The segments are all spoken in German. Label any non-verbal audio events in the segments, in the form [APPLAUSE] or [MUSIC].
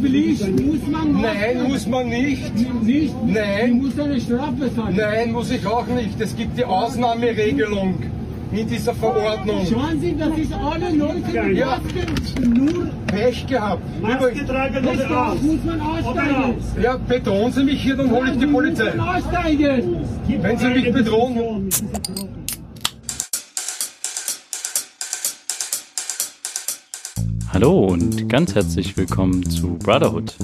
Pflicht muss man machen. Nein, muss man nicht. Nicht? Nein. Du musst eine Strafe zahlen. Nein, muss ich auch nicht. Es gibt die Ausnahmeregelung in dieser Verordnung. Schauen Sie, das ist alle Leute mit Ja. Masken. Nur Pech gehabt. Maske tragen oder aus? muss man aussteigen. Ja, bedrohen Sie mich hier, dann hole ich die Polizei. Muss. Wenn Sie mich bedrohen. Hallo und ganz herzlich willkommen zu Brotherhood,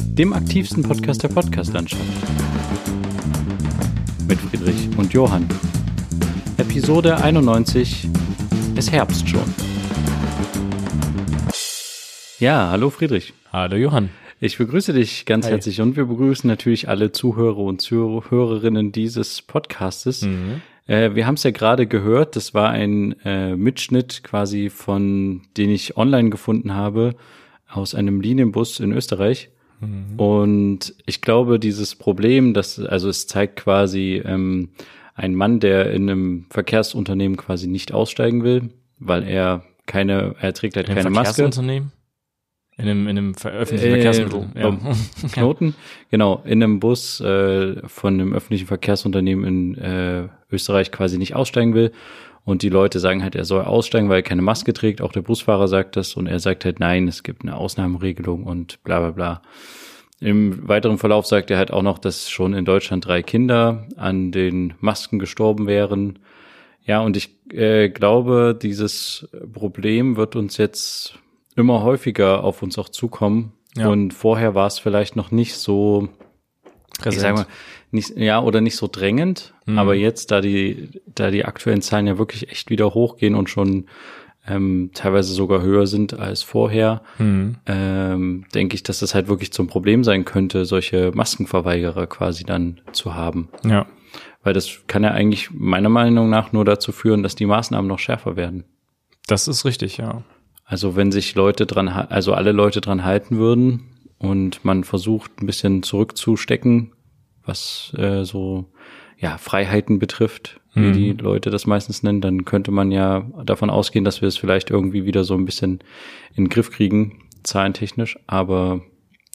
dem aktivsten Podcast der Podcastlandschaft. Mit Friedrich und Johann. Episode 91. Es Herbst schon. Ja, hallo Friedrich. Hallo Johann. Ich begrüße dich ganz Hi. herzlich und wir begrüßen natürlich alle Zuhörer und Zuhörerinnen dieses Podcastes. Mhm. Äh, wir haben es ja gerade gehört, das war ein äh, Mitschnitt quasi von, den ich online gefunden habe, aus einem Linienbus in Österreich. Mhm. Und ich glaube, dieses Problem, das, also es zeigt quasi ähm, ein Mann, der in einem Verkehrsunternehmen quasi nicht aussteigen will, weil er keine, er trägt halt In keine Maske. Verkehrsunternehmen? In einem, in einem öffentlichen Äh, Verkehrsmittel. Ja. beim [LAUGHS] Knoten, genau, in einem Bus äh, von einem öffentlichen Verkehrsunternehmen in äh, Österreich quasi nicht aussteigen will. Und die Leute sagen halt, er soll aussteigen, weil er keine Maske trägt. Auch der Busfahrer sagt das. Und er sagt halt, nein, es gibt eine Ausnahmeregelung und bla bla bla. Im weiteren Verlauf sagt er halt auch noch, dass schon in Deutschland drei Kinder an den Masken gestorben wären. Ja, und ich äh, glaube, dieses Problem wird uns jetzt immer häufiger auf uns auch zukommen. Ja. Und vorher war es vielleicht noch nicht so, ich sag mal, nicht, ja, oder nicht so drängend. Mhm. Aber jetzt, da die, da die aktuellen Zahlen ja wirklich echt wieder hochgehen und schon ähm, teilweise sogar höher sind als vorher, Mhm. ähm, denke ich, dass das halt wirklich zum Problem sein könnte, solche Maskenverweigerer quasi dann zu haben. Ja. Weil das kann ja eigentlich meiner Meinung nach nur dazu führen, dass die Maßnahmen noch schärfer werden. Das ist richtig, ja. Also wenn sich Leute dran, also alle Leute dran halten würden und man versucht ein bisschen zurückzustecken, was äh, so ja Freiheiten betrifft, wie Mhm. die Leute das meistens nennen, dann könnte man ja davon ausgehen, dass wir es vielleicht irgendwie wieder so ein bisschen in den Griff kriegen, zahlentechnisch. Aber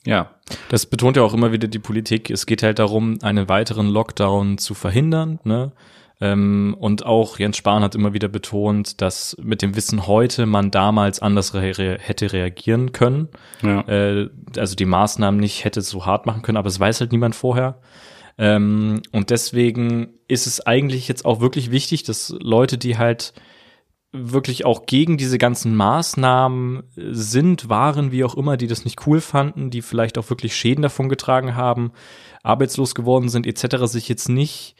ja, Das betont ja auch immer wieder die Politik. Es geht halt darum, einen weiteren Lockdown zu verhindern. Ne? Ähm, und auch Jens Spahn hat immer wieder betont, dass mit dem Wissen heute man damals anders re hätte reagieren können. ja. äh, also die Maßnahmen nicht hätte so hart machen können, aber es weiß halt niemand vorher. Ähm, und deswegen ist es eigentlich jetzt auch wirklich wichtig, dass Leute, die halt wirklich auch gegen diese ganzen Maßnahmen sind, waren, wie auch immer, die das nicht cool fanden, die vielleicht auch wirklich Schäden davon getragen haben, arbeitslos geworden sind, etc., sich jetzt nicht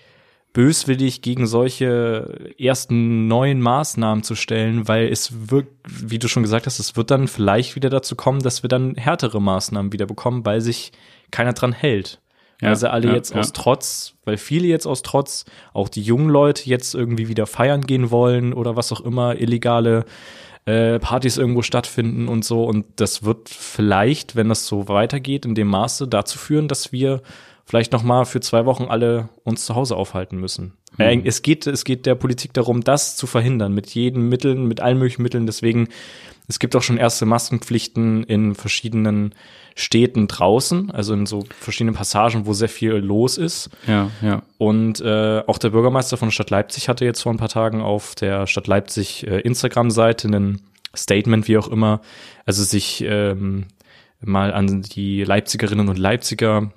böswillig gegen solche ersten neuen Maßnahmen zu stellen, weil es wird, wie du schon gesagt hast, es wird dann vielleicht wieder dazu kommen, dass wir dann härtere Maßnahmen wieder bekommen, weil sich keiner dran hält. Ja, weil sie alle ja, jetzt ja. aus Trotz, weil viele jetzt aus Trotz, auch die jungen Leute jetzt irgendwie wieder feiern gehen wollen oder was auch immer, illegale äh, Partys irgendwo stattfinden und so. Und das wird vielleicht, wenn das so weitergeht, in dem Maße dazu führen, dass wir vielleicht noch mal für zwei Wochen alle uns zu Hause aufhalten müssen. Äh, es geht, es geht der Politik darum, das zu verhindern mit jeden Mitteln, mit allen möglichen Mitteln. Deswegen, es gibt auch schon erste Maskenpflichten in verschiedenen Städten draußen, also in so verschiedenen Passagen, wo sehr viel los ist. ja, ja. Und äh, auch der Bürgermeister von der Stadt Leipzig hatte jetzt vor ein paar Tagen auf der Stadt Leipzig äh, Instagram-Seite ein Statement, wie auch immer, also sich ähm, mal an die Leipzigerinnen und Leipziger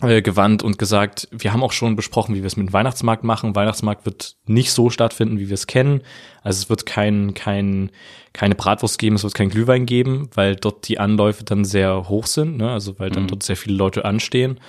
äh, gewandt und gesagt, wir haben auch schon besprochen, wie wir es mit dem Weihnachtsmarkt machen. Weihnachtsmarkt wird nicht so stattfinden, wie wir es kennen. Also es wird kein, kein, keine Bratwurst geben, es wird kein Glühwein geben, weil dort die Anläufe dann sehr hoch sind, ne? also weil dann dort sehr viele Leute anstehen.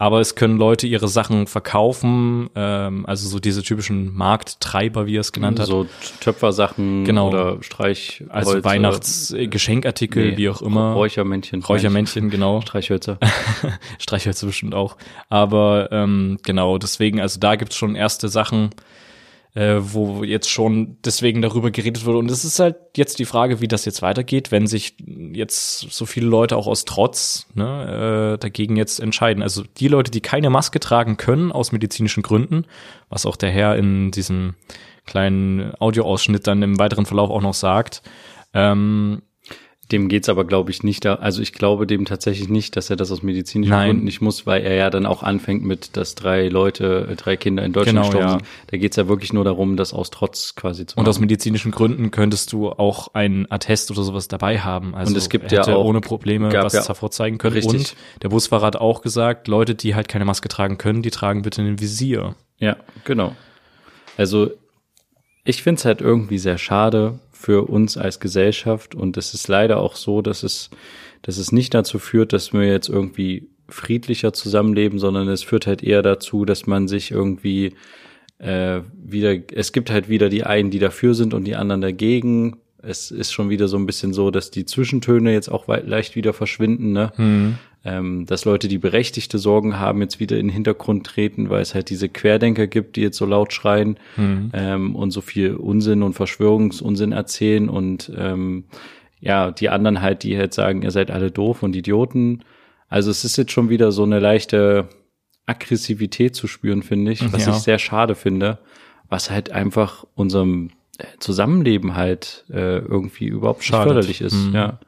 Aber es können Leute ihre Sachen verkaufen, ähm, also so diese typischen Markttreiber, wie er es genannt hat. So Töpfersachen Genau. oder Streich, also Weihnachtsgeschenkartikel, wie auch immer. Räuchermännchen. Räuchermännchen, genau. [LAUGHS] Streichhölzer. [LAUGHS] Streichhölzer bestimmt auch. Aber ähm, genau, deswegen, also da gibt's schon erste Sachen, äh, wo jetzt schon deswegen darüber geredet wurde. Und es ist halt jetzt die Frage, wie das jetzt weitergeht, wenn sich jetzt so viele Leute auch aus Trotz ne, äh, dagegen jetzt entscheiden. Also die Leute, die keine Maske tragen können aus medizinischen Gründen, was auch der Herr in diesem kleinen Audioausschnitt dann im weiteren Verlauf auch noch sagt, ähm, Dem geht's aber, glaube ich, nicht da. Also ich glaube dem tatsächlich nicht, dass er das aus medizinischen Nein. Gründen nicht muss, weil er ja dann auch anfängt mit, dass drei Leute, äh, drei Kinder in Deutschland Genau, gestorben ja. sind. Da geht's ja wirklich nur darum, das aus Trotz quasi zu Und aus machen. medizinischen Gründen könntest du auch ein Attest oder sowas dabei haben. Also Und es gibt hätte ja auch- ohne Probleme was ja- hervorzeigen können. Richtig. Und der Busfahrer hat auch gesagt, Leute, die halt keine Maske tragen können, die tragen bitte ein Visier. Ja, genau. Also ich finde es halt irgendwie sehr schade für uns als Gesellschaft und es ist leider auch so, dass es, dass es nicht dazu führt, dass wir jetzt irgendwie friedlicher zusammenleben, sondern es führt halt eher dazu, dass man sich irgendwie äh, wieder, es gibt halt wieder die einen, die dafür sind und die anderen dagegen. Es ist schon wieder so ein bisschen so, dass die Zwischentöne jetzt auch leicht wieder verschwinden, ne? Ähm, dass Leute, die berechtigte Sorgen haben, jetzt wieder in den Hintergrund treten, weil es halt diese Querdenker gibt, die jetzt so laut schreien ähm, und so viel Unsinn und Verschwörungsunsinn erzählen und ähm, ja, die anderen halt, die halt sagen, ihr seid alle doof und Idioten. Also es ist jetzt schon wieder so eine leichte Aggressivität zu spüren, finde ich, was Ja. ich sehr schade finde, was halt einfach unserem Zusammenleben halt äh, irgendwie überhaupt nicht Schadet. förderlich ist. Mhm. Ja.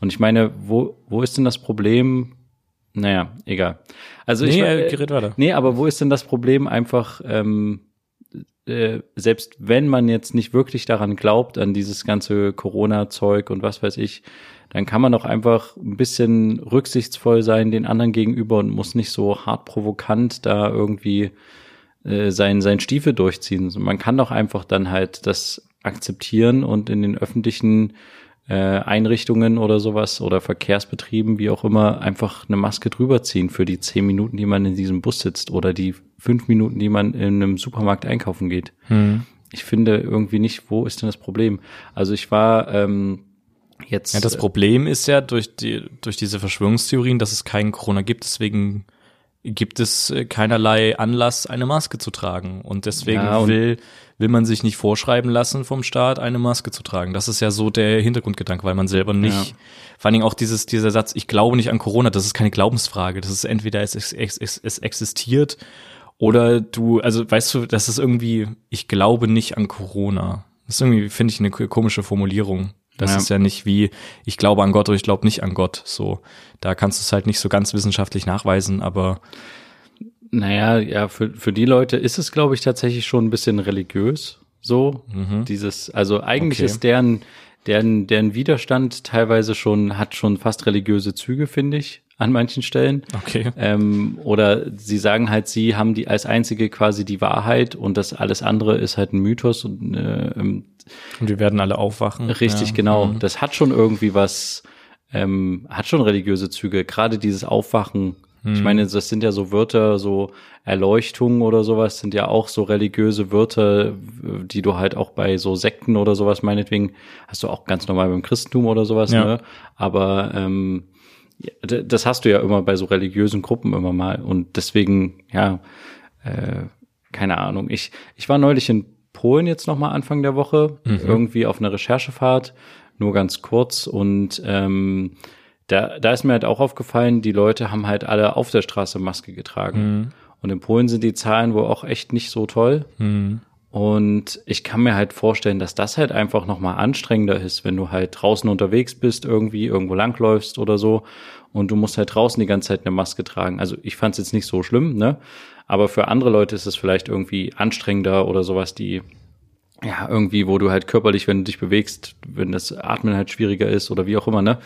Und ich meine, wo, wo ist denn das Problem? Naja, egal. Also ich Nee, äh, äh, gerät weiter. Nee, aber wo ist denn das Problem einfach, ähm, äh, selbst wenn man jetzt nicht wirklich daran glaubt, an dieses ganze Corona-Zeug und was weiß ich, dann kann man doch einfach ein bisschen rücksichtsvoll sein den anderen gegenüber und muss nicht so hart provokant da irgendwie äh, sein, sein Stiefel durchziehen. Man kann doch einfach dann halt das akzeptieren und in den öffentlichen äh, Einrichtungen oder sowas oder Verkehrsbetrieben, wie auch immer, einfach eine Maske drüber ziehen für die zehn Minuten, die man in diesem Bus sitzt oder die fünf Minuten, die man in einem Supermarkt einkaufen geht. Hm. Ich finde irgendwie nicht, wo ist denn das Problem? Also ich war ähm, jetzt. Ja, das Problem ist ja durch die, durch diese Verschwörungstheorien, dass es keinen Corona gibt, deswegen gibt es äh, keinerlei Anlass, eine Maske zu tragen. Und deswegen Ja, und- will, will man sich nicht vorschreiben lassen vom Staat, eine Maske zu tragen. Das ist ja so der Hintergrundgedanke, weil man selber nicht, Ja. vor allen Dingen auch dieses, dieser Satz, ich glaube nicht an Corona, das ist keine Glaubensfrage. Das ist entweder es, es, es, es, es existiert oder du, also weißt du, das ist irgendwie, ich glaube nicht an Corona. Das ist irgendwie, finde ich, eine komische Formulierung. Das Ja. ist ja nicht wie, ich glaube an Gott oder ich glaube nicht an Gott. So, da kannst du es halt nicht so ganz wissenschaftlich nachweisen, aber Naja, ja, für, für die Leute ist es, glaube ich, tatsächlich schon ein bisschen religiös. So, dieses, also eigentlich Okay. ist deren, deren, deren Widerstand teilweise schon, hat schon fast religiöse Züge, finde ich, an manchen Stellen. okay. Ähm, oder sie sagen halt, sie haben die als einzige quasi die Wahrheit und das alles andere ist halt ein Mythos und äh, ähm, Und wir werden alle aufwachen. Richtig, ja. genau. Mhm. Das hat schon irgendwie was, ähm, hat schon religiöse Züge. Gerade dieses Aufwachen. Mhm. Ich meine, das sind ja so Wörter, so Erleuchtung oder sowas, sind ja auch so religiöse Wörter, die du halt auch bei so Sekten oder sowas, meinetwegen, hast du auch ganz normal beim Christentum oder sowas, Ja. ne? Aber ähm, das hast du ja immer bei so religiösen Gruppen immer mal. Und deswegen, ja, äh, keine Ahnung. Ich, ich war neulich in Polen jetzt nochmal Anfang der Woche, irgendwie auf einer Recherchefahrt, nur ganz kurz. Und ähm, da, da ist mir halt auch aufgefallen, die Leute haben halt alle auf der Straße Maske getragen. Und in Polen sind die Zahlen wohl auch echt nicht so toll. Und ich kann mir halt vorstellen, dass das halt einfach nochmal anstrengender ist, wenn du halt draußen unterwegs bist, irgendwie irgendwo langläufst oder so und du musst halt draußen die ganze Zeit eine Maske tragen. Also ich fand es jetzt nicht so schlimm, ne? Aber für andere Leute ist es vielleicht irgendwie anstrengender oder sowas, die ja irgendwie, wo du halt körperlich, wenn du dich bewegst, wenn das Atmen halt schwieriger ist oder wie auch immer, ne?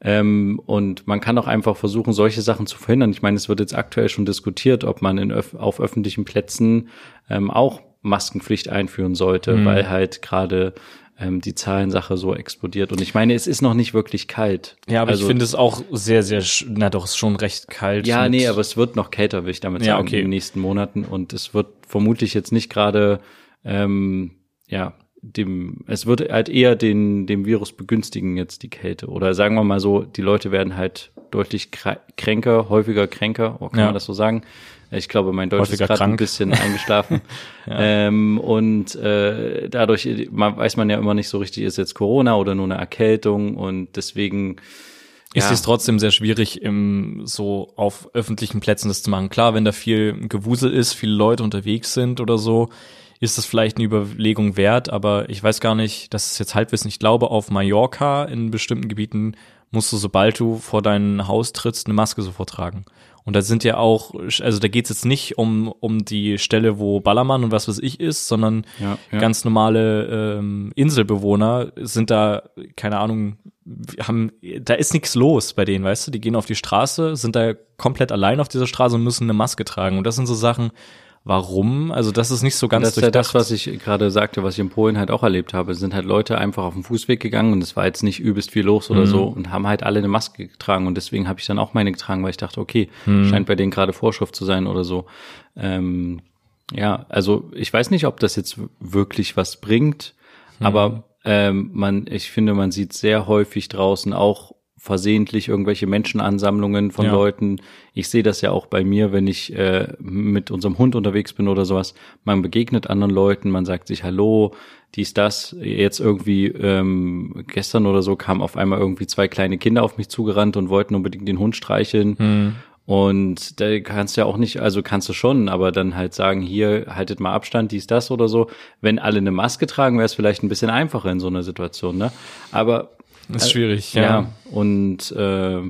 Ähm, und man kann auch einfach versuchen, solche Sachen zu verhindern. Ich meine, es wird jetzt aktuell schon diskutiert, ob man in öff auf öffentlichen Plätzen ähm, auch Maskenpflicht einführen sollte, weil halt gerade ähm, die Zahlensache so explodiert. Und ich meine, es ist noch nicht wirklich kalt. Ja, aber Also- ich finde es auch sehr, sehr, na doch, ist schon recht kalt. Ja, nee, aber es wird noch kälter, will ich damit Ja, sagen, okay. in den nächsten Monaten. Und es wird vermutlich jetzt nicht gerade, ähm, ja, dem, es wird halt eher den, dem Virus begünstigen jetzt die Kälte. Oder sagen wir mal so, die Leute werden halt deutlich krä- kränker, häufiger kränker, oh, kann Ja. man das so sagen? Ich glaube, mein Deutsch Häufiger ist gerade ein bisschen [LAUGHS] eingeschlafen. ähm, und äh, dadurch man, weiß man ja immer nicht so richtig, ist jetzt Corona oder nur eine Erkältung und deswegen ist ja. es trotzdem sehr schwierig, im, so auf öffentlichen Plätzen das zu machen. Klar, wenn da viel Gewusel ist, viele Leute unterwegs sind oder so, ist das vielleicht eine Überlegung wert, aber ich weiß gar nicht, das ist jetzt Halbwissen. Ich glaube, auf Mallorca in bestimmten Gebieten musst du, sobald du vor dein Haus trittst, eine Maske sofort tragen. Und da sind ja auch, also da geht's jetzt nicht um, um die Stelle, wo Ballermann und was weiß ich ist, sondern Ja, ja. ganz normale ähm, Inselbewohner sind da, keine Ahnung, haben, da ist nichts los bei denen, weißt du? Die gehen auf die Straße, sind da komplett allein auf dieser Straße und müssen eine Maske tragen. Und das sind so Sachen, warum? Also das ist nicht so ganz das ist ja das, durchdacht. was ich gerade sagte, was ich in Polen halt auch erlebt habe. Es sind halt Leute einfach auf den Fußweg gegangen und es war jetzt nicht übelst viel los Mhm. oder so und haben halt alle eine Maske getragen und deswegen habe ich dann auch meine getragen, weil ich dachte, okay, Mhm. scheint bei denen gerade Vorschrift zu sein oder so. Ähm, ja, also ich weiß nicht, ob das jetzt wirklich was bringt, Mhm. aber ähm, man, ich finde, man sieht sehr häufig draußen auch versehentlich irgendwelche Menschenansammlungen von Ja. Leuten. Ich sehe das ja auch bei mir, wenn ich äh, mit unserem Hund unterwegs bin oder sowas. Man begegnet anderen Leuten, man sagt sich Hallo, dies, das. Jetzt irgendwie ähm, gestern oder so kamen auf einmal irgendwie zwei kleine Kinder auf mich zugerannt und wollten unbedingt den Hund streicheln. Und da kannst du ja auch nicht, also kannst du schon, aber dann halt sagen, hier haltet mal Abstand, dies, das oder so. Wenn alle eine Maske tragen, wäre es vielleicht ein bisschen einfacher in so einer Situation, ne? Aber ist schwierig, ja, ja. und äh,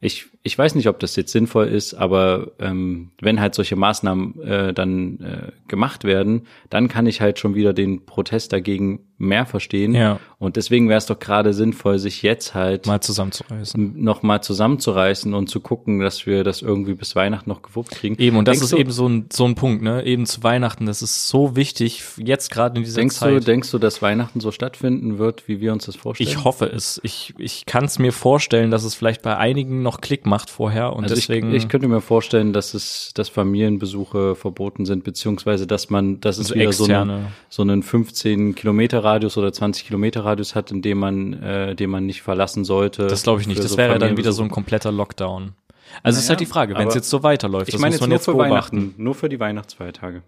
ich, ich weiß nicht, ob das jetzt sinnvoll ist, aber ähm, wenn halt solche Maßnahmen äh, dann äh, gemacht werden, dann kann ich halt schon wieder den Protest dagegen mehr verstehen. Ja. Und deswegen wäre es doch gerade sinnvoll, sich jetzt halt Mal zusammenzureißen. noch mal zusammenzureißen und zu gucken, dass wir das irgendwie bis Weihnachten noch gewuppt kriegen. Eben, und das Denkst ist du, eben so ein, so ein Punkt, ne? Eben zu Weihnachten, das ist so wichtig, jetzt gerade in dieser Denkst Zeit. du, denkst du, dass Weihnachten so stattfinden wird, wie wir uns das vorstellen? ich hoffe es. Ich, ich kann es mir vorstellen, dass es vielleicht bei einigen noch Klick macht vorher und Also deswegen. ich, ich könnte mir vorstellen, dass es, dass Familienbesuche verboten sind, beziehungsweise dass man, dass es Also wieder so, eine, externe. so einen 15 Kilometer Radius oder 20 Kilometer Radius hat, in dem man, äh, den man nicht verlassen sollte. das glaube ich nicht. Das so wäre dann wieder so ein kompletter Lockdown. Also ist Naja, halt die Frage, wenn es jetzt so weiterläuft, Ich das meine muss jetzt man nur jetzt für beobachten. Weihnachten, nur für die Weihnachtsfeiertage.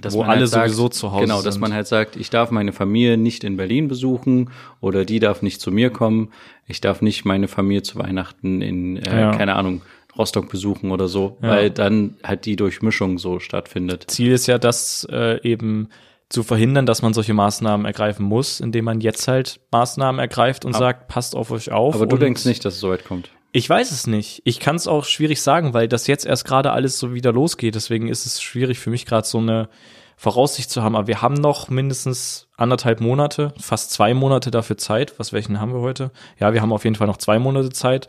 Dass Wo halt alle sowieso zu Hause Genau, dass sind. man halt sagt, ich darf meine Familie nicht in Berlin besuchen oder die darf nicht zu mir kommen. Ich darf nicht meine Familie zu Weihnachten in, äh, Ja. keine Ahnung, Rostock besuchen oder so, weil dann halt die Durchmischung so stattfindet. Ziel ist ja, das äh, eben zu verhindern, dass man solche Maßnahmen ergreifen muss, indem man jetzt halt Maßnahmen ergreift und sagt, passt auf euch auf. Aber du denkst nicht, dass es so weit kommt. Ich weiß es nicht. Ich kann es auch schwierig sagen, weil das jetzt erst gerade alles so wieder losgeht. Deswegen ist es schwierig für mich gerade so eine Voraussicht zu haben. Aber wir haben noch mindestens anderthalb Monate, fast zwei Monate dafür Zeit. Was welchen haben wir heute? Ja, wir haben auf jeden Fall noch zwei Monate Zeit.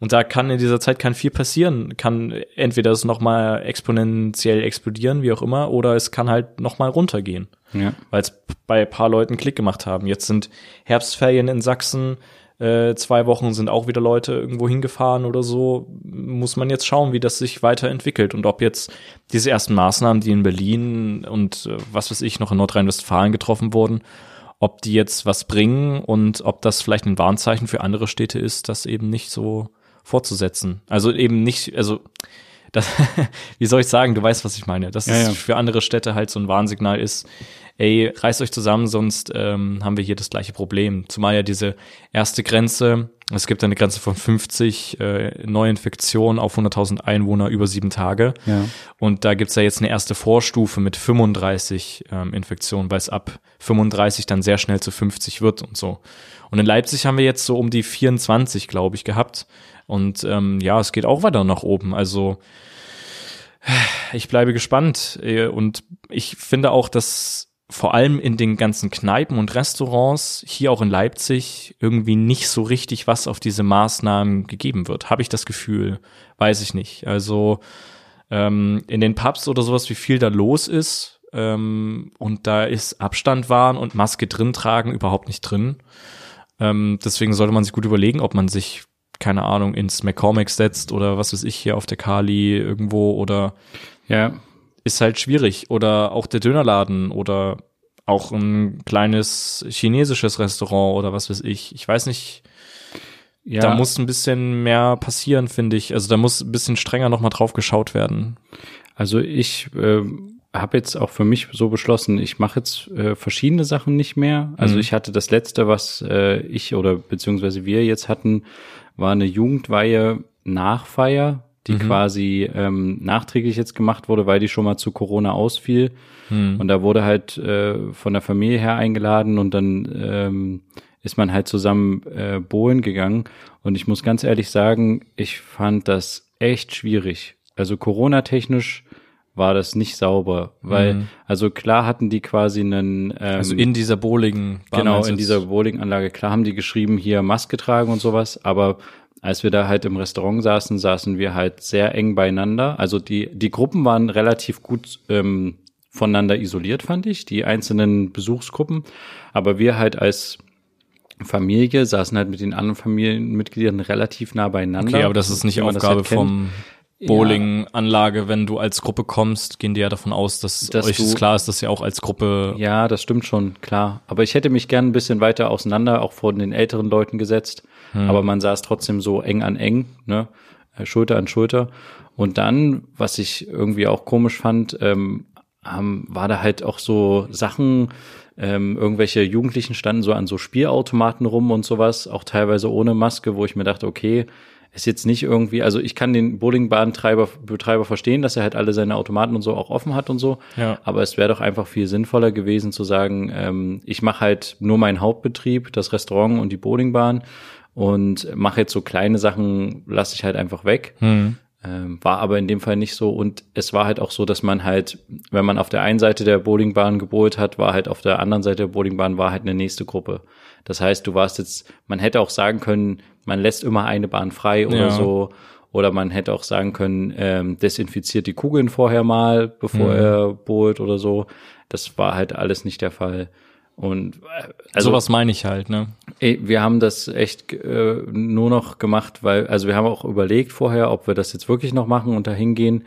Und da kann in dieser Zeit kann viel passieren. Kann entweder es noch mal exponentiell explodieren, wie auch immer, oder es kann halt noch mal runtergehen Ja. weil es bei ein paar Leuten Klick gemacht haben. Jetzt sind Herbstferien in Sachsen, äh, zwei Wochen sind auch wieder Leute irgendwo hingefahren oder so. Muss man jetzt schauen, wie das sich weiterentwickelt und ob jetzt diese ersten Maßnahmen, die in Berlin und äh, was weiß ich noch in Nordrhein-Westfalen getroffen wurden, ob die jetzt was bringen und ob das vielleicht ein Warnzeichen für andere Städte ist, das eben nicht so fortzusetzen. Also eben nicht, also [LAUGHS] das, wie soll ich sagen, du weißt, was ich meine, dass Ja, es ja. für andere Städte halt so ein Warnsignal ist, ey, reißt euch zusammen, sonst ähm, haben wir hier das gleiche Problem. Zumal ja diese erste Grenze, es gibt eine Grenze von 50 äh, Neuinfektionen auf 100.000 Einwohner über sieben Tage. Ja. Und da gibt's ja jetzt eine erste Vorstufe mit 35 ähm, Infektionen, weil es ab 35 dann sehr schnell zu 50 wird und so. Und in Leipzig haben wir jetzt so um die 24, glaube ich, gehabt. Und ähm, ja, es geht auch weiter nach oben. Also ich bleibe gespannt. äh, Und ich finde auch, dass vor allem in den ganzen Kneipen und Restaurants, hier auch in Leipzig, irgendwie nicht so richtig was auf diese Maßnahmen gegeben wird. Habe ich das Gefühl? Weiß ich nicht. Also ähm, in den Pubs oder sowas, wie viel da los ist. Ähm, und da ist Abstand wahren und Maske drin tragen überhaupt nicht drin. Ähm, deswegen sollte man sich gut überlegen, ob man sich, keine Ahnung, ins McCormick setzt oder was weiß ich hier auf der Kali irgendwo oder Ja. Ist halt schwierig. Oder auch der Dönerladen oder auch ein kleines chinesisches Restaurant oder was weiß ich. Ich weiß nicht, ja. da muss ein bisschen mehr passieren, finde ich. Also da muss ein bisschen strenger nochmal drauf geschaut werden. Also ich äh, habe jetzt auch für mich so beschlossen, ich mache jetzt äh, verschiedene Sachen nicht mehr. Also Mhm. ich hatte das letzte, was äh, ich oder beziehungsweise wir jetzt hatten, war eine Jugendweihe Nachfeier, die quasi ähm, nachträglich jetzt gemacht wurde, weil die schon mal zu Corona ausfiel. Und da wurde halt äh, von der Familie her eingeladen und dann ähm, ist man halt zusammen äh, bohlen gegangen. Und ich muss ganz ehrlich sagen, ich fand das echt schwierig. Also Corona-technisch war das nicht sauber, weil, also klar hatten die quasi einen, ähm, Also in dieser Bowling. genau, in dieser Bowlinganlage, klar haben die geschrieben, hier Maske tragen und sowas, aber als wir da halt im Restaurant saßen, saßen wir halt sehr eng beieinander. Also die, die Gruppen waren relativ gut ähm, voneinander isoliert, fand ich, die einzelnen Besuchsgruppen. Aber wir halt als Familie saßen halt mit den anderen Familienmitgliedern relativ nah beieinander. Okay, aber das ist nicht Aufgabe halt vom Bowling-Anlage, wenn du als Gruppe kommst, gehen die ja davon aus, dass, Dass euch du- klar ist, dass ihr auch als Gruppe Ja, das stimmt schon, klar. Aber ich hätte mich gern ein bisschen weiter auseinander, auch vor den älteren Leuten gesetzt. Aber man saß trotzdem so eng an eng, ne? Äh, Schulter an Schulter. Und dann, was ich irgendwie auch komisch fand, ähm, haben, war da halt auch so Sachen, ähm, irgendwelche Jugendlichen standen so an so Spielautomaten rum und sowas, auch teilweise ohne Maske, wo ich mir dachte, okay, ist jetzt nicht irgendwie, also ich kann den Bowlingbahnbetreiber Betreiber verstehen, dass er halt alle seine Automaten und so auch offen hat und so. Ja. Aber es wäre doch einfach viel sinnvoller gewesen zu sagen, ähm, ich mache halt nur meinen Hauptbetrieb, das Restaurant und die Bowlingbahn und mache jetzt so kleine Sachen, lasse ich halt einfach weg. Ähm, war aber in dem Fall nicht so. Und es war halt auch so, dass man halt, wenn man auf der einen Seite der Bowlingbahn gebohlt hat, war halt auf der anderen Seite der Bowlingbahn war halt eine nächste Gruppe. Das heißt, du warst jetzt, man hätte auch sagen können, man lässt immer eine Bahn frei oder Ja. so. Oder man hätte auch sagen können, ähm, desinfiziert die Kugeln vorher mal, bevor er bohlt oder so. Das war halt alles nicht der Fall. Und äh, also sowas meine ich halt, ne? Ey, wir haben das echt äh, nur noch gemacht, weil, also wir haben auch überlegt vorher, ob wir das jetzt wirklich noch machen und da hingehen,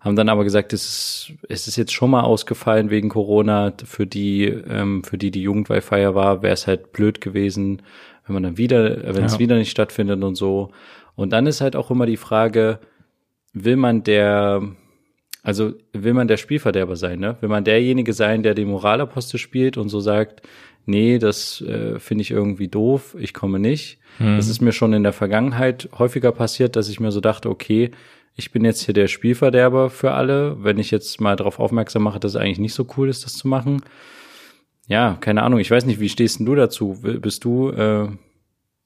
haben dann aber gesagt, es ist, es ist jetzt schon mal ausgefallen wegen Corona. Für die, ähm, für die die Jugendweihfeier war, wäre es halt blöd gewesen, wenn man dann wieder, wenn es Ja. wieder nicht stattfindet und so. Und dann ist halt auch immer die Frage, will man der, also will man der Spielverderber sein, ne? Will man derjenige sein, der den Moralapostel spielt und so sagt, nee, das äh, finde ich irgendwie doof, ich komme nicht. Das ist mir schon in der Vergangenheit häufiger passiert, dass ich mir so dachte, okay, ich bin jetzt hier der Spielverderber für alle, wenn ich jetzt mal darauf aufmerksam mache, dass es eigentlich nicht so cool ist, das zu machen. Ja, keine Ahnung, ich weiß nicht, wie stehst denn du dazu? Bist du, äh,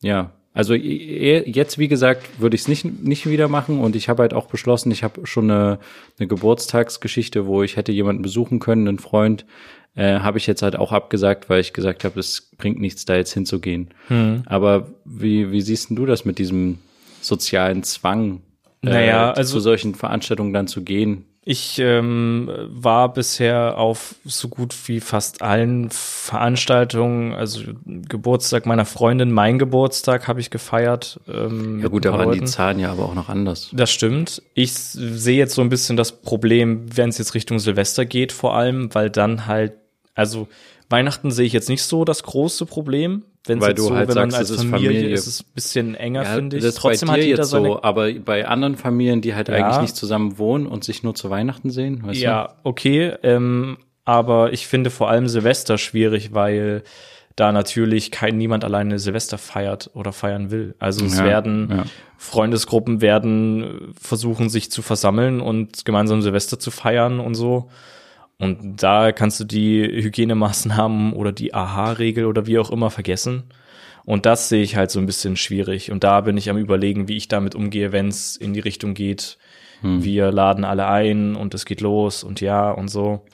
ja, also jetzt, wie gesagt, würde ich es nicht, nicht wieder machen und ich habe halt auch beschlossen, ich habe schon eine, eine Geburtstagsgeschichte, wo ich hätte jemanden besuchen können, einen Freund, äh, habe ich jetzt halt auch abgesagt, weil ich gesagt habe, es bringt nichts, da jetzt hinzugehen. Aber wie, wie siehst denn du das mit diesem sozialen Zwang, Naja, äh, also- zu solchen Veranstaltungen dann zu gehen? Ich ähm, war bisher auf so gut wie fast allen Veranstaltungen, also Geburtstag meiner Freundin, mein Geburtstag habe ich gefeiert. Ähm, Ja gut, da waren die Leuten. Zahlen ja aber auch noch anders. Das stimmt. Ich sehe jetzt so ein bisschen das Problem, wenn es jetzt Richtung Silvester geht, vor allem, weil dann halt, also Weihnachten sehe ich jetzt nicht so das große Problem. Wenn Weil du so, halt wenn sagst, man als es ist Familie, Familie. ist es ein bisschen enger, Ja, finde ich. das Trotzdem bei hat dir jeder jetzt so, aber bei anderen Familien, die halt Ja. eigentlich nicht zusammen wohnen und sich nur zu Weihnachten sehen, weißt Ja, okay. Ähm, aber ich finde vor allem Silvester schwierig, weil da natürlich kein niemand alleine Silvester feiert oder feiern will. Also es Ja, werden ja. Freundesgruppen werden äh, versuchen, sich zu versammeln und gemeinsam Silvester zu feiern und so. Und da kannst du die Hygienemaßnahmen oder die AHA-Regel oder wie auch immer vergessen. Und das sehe ich halt so ein bisschen schwierig. Und da bin ich am überlegen, wie ich damit umgehe, wenn es in die Richtung geht, Hm. wir laden alle ein und es geht los und ja und so.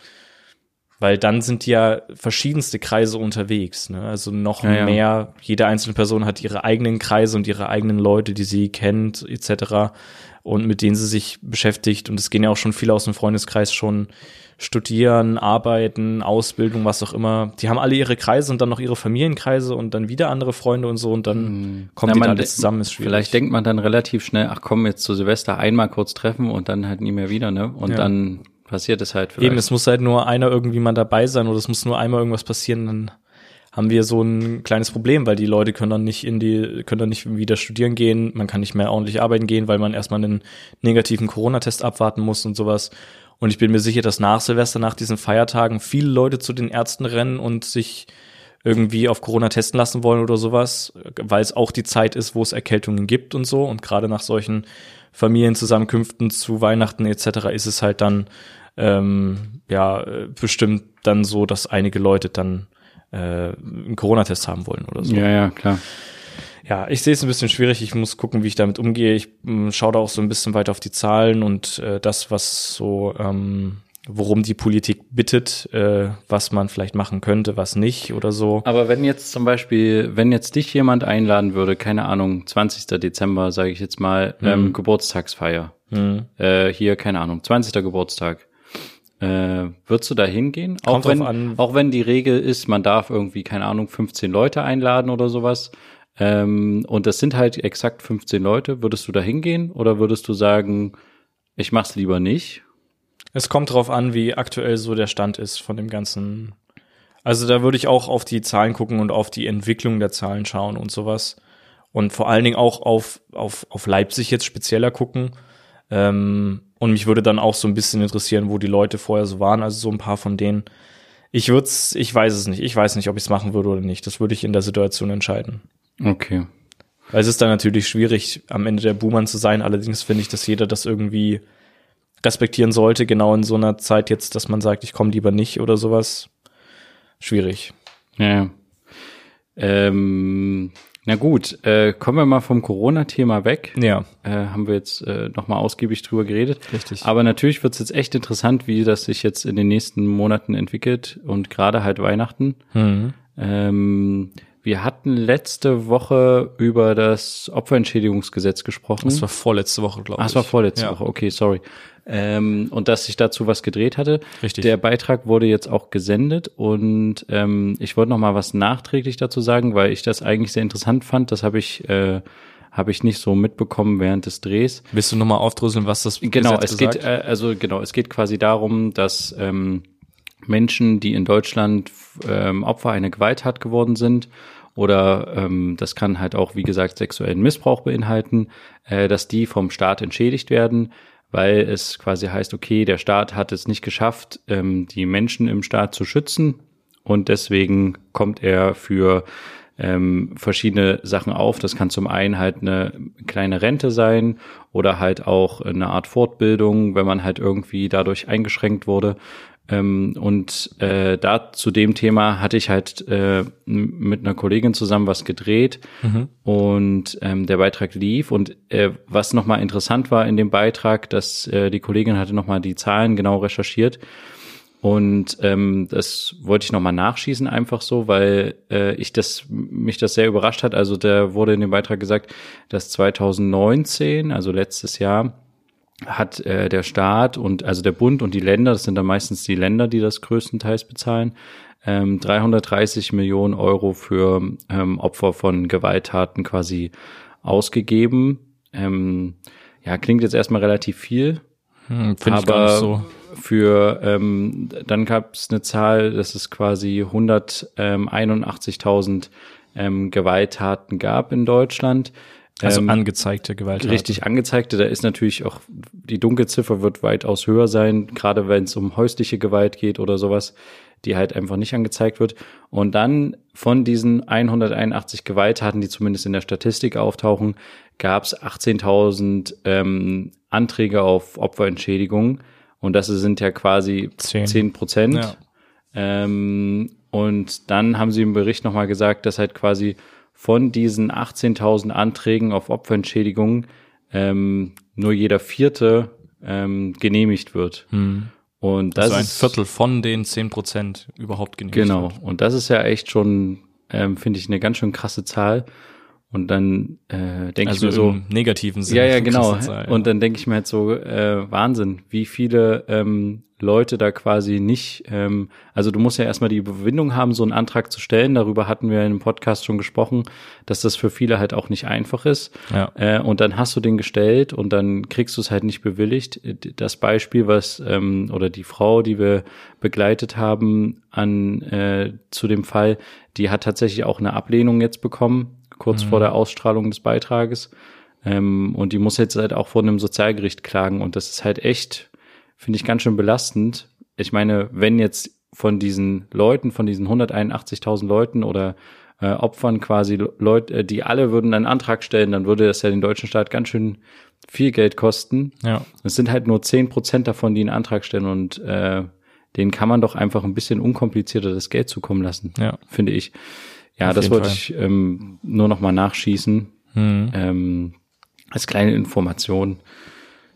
Weil dann sind ja verschiedenste Kreise unterwegs. Ne? Also noch Ja, ja. mehr, jede einzelne Person hat ihre eigenen Kreise und ihre eigenen Leute, die sie kennt, etc. Und mit denen sie sich beschäftigt. Und es gehen ja auch schon viele aus dem Freundeskreis schon studieren, arbeiten, Ausbildung, was auch immer. Die haben alle ihre Kreise und dann noch ihre Familienkreise und dann wieder andere Freunde und so und dann kommen Ja, die man da alle de- zusammen, ist schwierig. Vielleicht denkt man dann relativ schnell, ach komm, jetzt zu Silvester einmal kurz treffen und dann halt nie mehr wieder, ne? Und Ja. dann passiert es halt vielleicht. Eben, es muss halt nur einer irgendwie mal dabei sein oder es muss nur einmal irgendwas passieren, dann haben wir so ein kleines Problem, weil die Leute können dann nicht in die, können dann nicht wieder studieren gehen, man kann nicht mehr ordentlich arbeiten gehen, weil man erstmal einen negativen Corona-Test abwarten muss und sowas. Und ich bin mir sicher, dass nach Silvester, nach diesen Feiertagen, viele Leute zu den Ärzten rennen und sich irgendwie auf Corona testen lassen wollen oder sowas, weil es auch die Zeit ist, wo es Erkältungen gibt und so. Und gerade nach solchen Familienzusammenkünften zu Weihnachten etc. ist es halt dann ähm, ja bestimmt dann so, dass einige Leute dann äh, einen Corona-Test haben wollen oder so. Ja, ja, klar. Ja, ich sehe es ein bisschen schwierig. Ich muss gucken, wie ich damit umgehe. Ich ähm, schaue da auch so ein bisschen weiter auf die Zahlen und äh, das, was so, ähm, worum die Politik bittet, äh, was man vielleicht machen könnte, was nicht oder so. Aber wenn jetzt zum Beispiel, wenn jetzt dich jemand einladen würde, keine Ahnung, 20. Dezember, sage ich jetzt mal, ähm, Geburtstagsfeier. Hm. Äh, hier, keine Ahnung, 20. Geburtstag. Äh, würdest du da hingehen? Kommt auch wenn, an. auch wenn die Regel ist, man darf irgendwie, keine Ahnung, 15 Leute einladen oder sowas. Ähm, und das sind halt exakt 15 Leute. Würdest du da hingehen oder würdest du sagen, ich mach's lieber nicht? Es kommt drauf an, wie aktuell so der Stand ist von dem ganzen. Also da würde ich auch auf die Zahlen gucken und auf die Entwicklung der Zahlen schauen und sowas. Und vor allen Dingen auch auf, auf, auf Leipzig jetzt spezieller gucken. Ähm, und mich würde dann auch so ein bisschen interessieren, wo die Leute vorher so waren. Also so ein paar von denen. Ich würde ich weiß es nicht. Ich weiß nicht, ob ich es machen würde oder nicht. Das würde ich in der Situation entscheiden. Okay. Weil es ist dann natürlich schwierig, am Ende der Buhmann zu sein. Allerdings finde ich, dass jeder das irgendwie respektieren sollte, genau in so einer Zeit jetzt, dass man sagt, ich komme lieber nicht oder sowas. Schwierig. Ja. ja. Ähm, na gut, äh, kommen wir mal vom Corona-Thema weg. Ja. Äh, haben wir jetzt äh, nochmal ausgiebig drüber geredet. Richtig. Aber natürlich wird es jetzt echt interessant, wie das sich jetzt in den nächsten Monaten entwickelt und gerade halt Weihnachten. Mhm. Ähm, wir hatten letzte Woche über das Opferentschädigungsgesetz gesprochen. Das war vorletzte Woche, glaube ich. Ach, das war vorletzte Ja. Woche, okay, sorry. Ähm, und dass sich dazu was gedreht hatte. Richtig. Der Beitrag wurde jetzt auch gesendet und ähm, ich wollte noch mal was nachträglich dazu sagen, weil ich das eigentlich sehr interessant fand. Das habe ich äh, habe ich nicht so mitbekommen während des Drehs. Willst du nochmal aufdröseln, was das Genau, Gesetz es geht äh, also genau, es geht quasi darum, dass ähm, Menschen, die in Deutschland ähm, Opfer einer Gewalttat geworden sind oder ähm, das kann halt auch wie gesagt sexuellen Missbrauch beinhalten, äh, dass die vom Staat entschädigt werden, weil es quasi heißt, okay, der Staat hat es nicht geschafft, ähm, die Menschen im Staat zu schützen und deswegen kommt er für ähm, verschiedene Sachen auf. Das kann zum einen halt eine kleine Rente sein oder halt auch eine Art Fortbildung, wenn man halt irgendwie dadurch eingeschränkt wurde. Ähm, und äh, da zu dem Thema hatte ich halt äh, mit einer Kollegin zusammen was gedreht und ähm, der Beitrag lief. Und äh, was nochmal interessant war in dem Beitrag, dass äh, die Kollegin hatte nochmal die Zahlen genau recherchiert. Und ähm, das wollte ich nochmal nachschießen, einfach so, weil äh, ich das mich das sehr überrascht hat. Also da wurde in dem Beitrag gesagt, dass 2019, also letztes Jahr, hat äh, der Staat und also der Bund und die Länder, das sind dann meistens die Länder, die das größtenteils bezahlen, ähm, 330 Millionen Euro für ähm, Opfer von Gewalttaten quasi ausgegeben. Ähm, ja, klingt jetzt erstmal relativ viel, Hm, Finde ich aber gar nicht so. Für ähm, dann gab es eine Zahl, dass es quasi 181.000 ähm, Gewalttaten gab in Deutschland. Also Ähm, angezeigte Gewalt. Richtig angezeigte, da ist natürlich auch, die Dunkelziffer wird weitaus höher sein, gerade wenn es um häusliche Gewalt geht oder sowas, die halt einfach nicht angezeigt wird. Und dann von diesen 181 Gewalttaten, die zumindest in der Statistik auftauchen, gab es 18.000 ähm, Anträge auf Opferentschädigung. Und das sind ja quasi Zehn. 10 Prozent. Ja. Ähm, und dann haben sie im Bericht nochmal gesagt, dass halt quasi von diesen 18.000 Anträgen auf Opferentschädigung ähm, nur jeder vierte ähm, genehmigt wird. Und das also ein ist Viertel von den 10 Prozent überhaupt genehmigt genau. wird. Und das ist ja echt schon, ähm, finde ich, eine ganz schön krasse Zahl. Und dann äh, denke ich Also mir so, negativen Sinne. ja, ja, genau. Zahl, ja. Und dann denke ich mir halt so, äh, Wahnsinn, wie viele ähm, Leute da quasi nicht, ähm, also du musst ja erstmal die Überwindung haben, so einen Antrag zu stellen. Darüber hatten wir in einem Podcast schon gesprochen, dass das für viele halt auch nicht einfach ist. Ja. Äh, und dann hast du den gestellt und dann kriegst du es halt nicht bewilligt. Das Beispiel, was ähm, oder die Frau, die wir begleitet haben an äh, zu dem Fall, die hat tatsächlich auch eine Ablehnung jetzt bekommen, kurz vor der Ausstrahlung des Beitrages. Ähm, und die muss jetzt halt auch vor einem Sozialgericht klagen. Und das ist halt echt, finde ich, ganz schön belastend. Ich meine, wenn jetzt von diesen Leuten, von diesen 181.000 Leuten oder äh, Opfern quasi Leute, äh, die alle würden einen Antrag stellen, dann würde das ja den deutschen Staat ganz schön viel Geld kosten. Ja. Es sind halt nur 10 Prozent davon, die einen Antrag stellen und äh, denen kann man doch einfach ein bisschen unkomplizierter das Geld zukommen lassen, Ja. finde ich. Ja, Auf das wollte Fall. ich ähm, nur noch mal nachschießen. Mhm. Ähm, als kleine Information.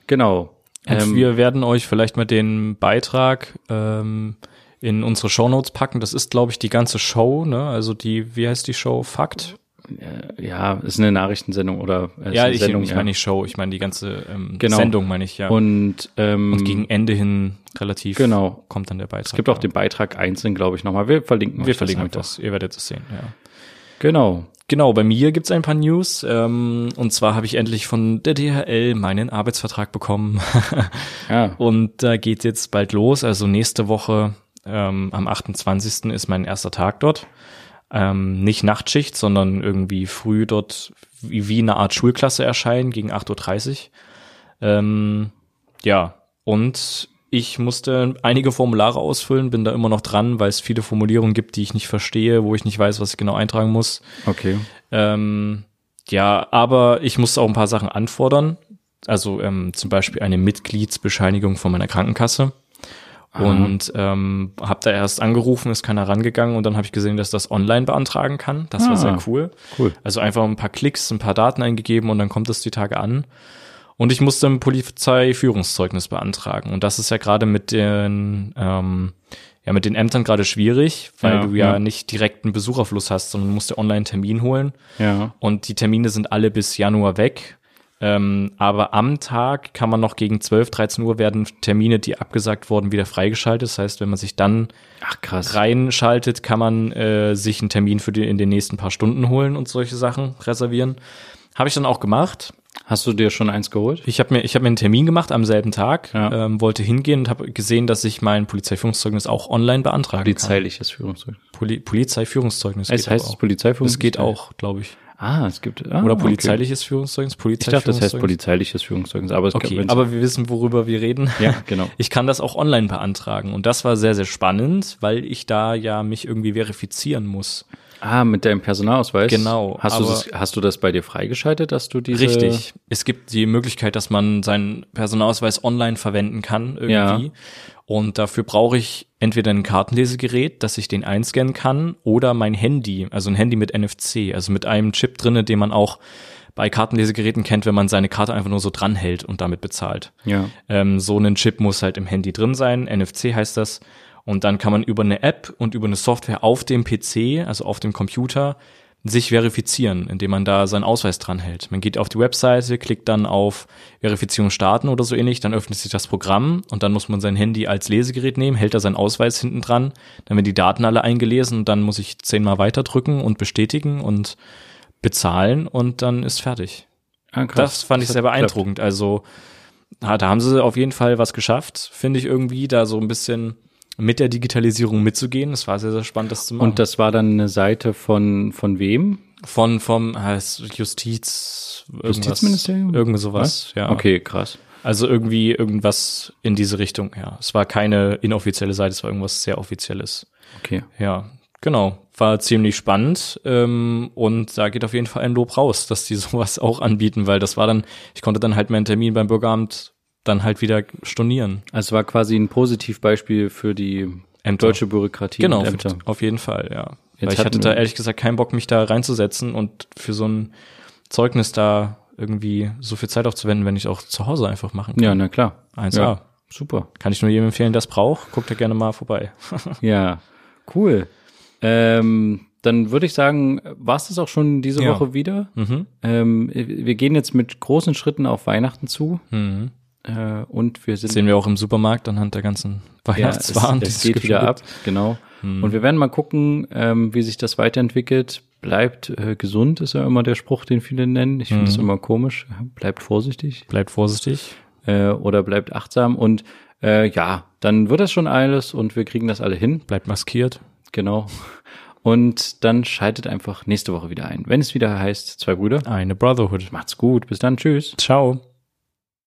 Genau. Und Ähm, wir werden euch vielleicht mit den Beitrag ähm, in unsere Shownotes packen. Das ist, glaube ich, die ganze Show, ne? Also die, wie heißt die Show? Fakt? Ja, ist eine Nachrichtensendung oder äh, Ja, eine ich, Sendung, ich ja. meine nicht Show, ich meine die ganze ähm, Genau. Sendung, meine ich, ja. Und, ähm, Und gegen Ende hin relativ Genau. kommt dann der Beitrag. es gibt auch ja. den Beitrag einzeln, glaube ich, nochmal. Wir verlinken Wir verlinken einfach. das, ihr werdet es sehen, ja. Genau. Genau, bei mir gibt's ein paar News. Ähm, und zwar habe ich endlich von der DHL meinen Arbeitsvertrag bekommen. [LAUGHS] Ja. und da geht jetzt bald los. Also nächste Woche ähm, am 28. ist mein erster Tag dort. Ähm, nicht Nachtschicht, sondern irgendwie früh dort wie, wie eine Art Schulklasse erscheinen gegen 8.30 Uhr. Ähm, ja, und ich musste einige Formulare ausfüllen, bin da immer noch dran, weil es viele Formulierungen gibt, die ich nicht verstehe, wo ich nicht weiß, was ich genau eintragen muss. Okay. Ähm, ja, aber ich musste auch ein paar Sachen anfordern. Also ähm, zum Beispiel eine Mitgliedsbescheinigung von meiner Krankenkasse. Und ähm, habe da erst angerufen, ist keiner rangegangen und dann habe ich gesehen, dass das online beantragen kann. Das war Ah. sehr cool. Cool. Also einfach ein paar Klicks, ein paar Daten eingegeben und dann kommt es die Tage an. Und ich musste ein Polizeiführungszeugnis beantragen. Und das ist ja gerade mit den, ähm, ja, mit den Ämtern gerade schwierig, weil Ja, du ja, ja. nicht direkt einen Besucherfluss hast, sondern musst dir online einen Termin holen. Ja. Und die Termine sind alle bis Januar weg. Ähm, aber am Tag kann man noch gegen 12, 13 Uhr werden Termine, die abgesagt wurden, wieder freigeschaltet. Das heißt, wenn man sich dann Ach, krass. reinschaltet, kann man äh, sich einen Termin für die in den nächsten paar Stunden holen und solche Sachen reservieren. Habe ich dann auch gemacht. Hast du dir schon eins geholt? Ich habe mir, ich hab mir einen Termin gemacht am selben Tag, Ja. ähm, wollte hingehen und habe gesehen, dass ich mein Polizeiführungszeugnis auch online beantragen Polizeiliches Führungszeugnis. kann. Poli Polizeiführungszeugnis. Es heißt es auch. Polizeiführungszeugnis? Das geht auch, glaube ich. Ah, es gibt. Ah, Oder okay. polizeiliches Führungszeugnis, Ich dachte, das heißt polizeiliches Führungszeugnis. Aber es Okay, wenn's- aber wir wissen, worüber wir reden. Ja, [LAUGHS] genau. Ich kann das auch online beantragen und das war sehr, sehr spannend, weil ich da ja mich irgendwie verifizieren muss. Ah, mit deinem Personalausweis? Genau, Hast du, das, hast du das bei dir freigeschaltet, dass du diese... Richtig. Es gibt die Möglichkeit, dass man seinen Personalausweis online verwenden kann irgendwie. Ja. Und dafür brauche ich entweder ein Kartenlesegerät, dass ich den einscannen kann, oder mein Handy, also ein Handy mit NFC, also mit einem Chip drinne, den man auch bei Kartenlesegeräten kennt, wenn man seine Karte einfach nur so dranhält und damit bezahlt. Ja. Ähm, so ein Chip muss halt im Handy drin sein. NFC heißt das. Und dann kann man über eine App und über eine Software auf dem PC, also auf dem Computer, sich verifizieren, indem man da seinen Ausweis dran hält. Man geht auf die Webseite, klickt dann auf Verifizierung starten oder so ähnlich, dann öffnet sich das Programm und dann muss man sein Handy als Lesegerät nehmen, hält da seinen Ausweis hinten dran, dann werden die Daten alle eingelesen und dann muss ich zehnmal weiter drücken und bestätigen und bezahlen und dann ist fertig. Ah. Das fand ich sehr beeindruckend. Also, da haben sie auf jeden Fall was geschafft, finde ich irgendwie, da so ein bisschen mit der Digitalisierung mitzugehen. Es war sehr, sehr spannend, das zu machen. Und das war dann eine Seite von, von wem? von vom heißt Justiz irgendwas, Justizministerium? Irgend sowas, ja. Okay, krass. Also irgendwie irgendwas in diese Richtung, ja. Es war keine inoffizielle Seite, es war irgendwas sehr offizielles. Okay. Ja, genau. War ziemlich spannend ähm, und da geht auf jeden Fall ein Lob raus, dass die [LAUGHS] sowas auch anbieten, weil das war dann, ich konnte dann halt meinen Termin beim Bürgeramt dann halt wieder stornieren. Also es war quasi ein Positivbeispiel für die Ämter. deutsche Bürokratie Genau, auf jeden Fall, ja. Jetzt Weil ich hatte da ehrlich gesagt keinen Bock, mich da reinzusetzen und für so ein Zeugnis da irgendwie so viel Zeit aufzuwenden, wenn ich auch zu Hause einfach machen kann. Ja, na klar. 1A. Ja, super. Kann ich nur jedem empfehlen, der es braucht. Guckt da gerne mal vorbei. [LAUGHS] Ja, cool. Ähm, dann würde ich sagen, war es das auch schon diese Ja. Woche wieder. mhm. Ähm, wir gehen jetzt mit großen Schritten auf Weihnachten zu Mhm. Äh, und wir sind Das sehen wir auch im Supermarkt anhand der ganzen ja, Weihnachtswaren. die es es geht schon wieder ab, genau. Hm. Und wir werden mal gucken, ähm, wie sich das weiterentwickelt. Bleibt äh, gesund ist ja immer der Spruch, den viele nennen. Ich finde es immer komisch. Bleibt vorsichtig Bleibt vorsichtig. äh, oder bleibt achtsam und äh, ja, dann wird das schon alles und wir kriegen das alle hin. Bleibt maskiert. Genau. Und dann schaltet einfach nächste Woche wieder ein. Wenn es wieder heißt, zwei Brüder. Eine Brotherhood. Macht's gut. Bis dann. Tschüss. Ciao.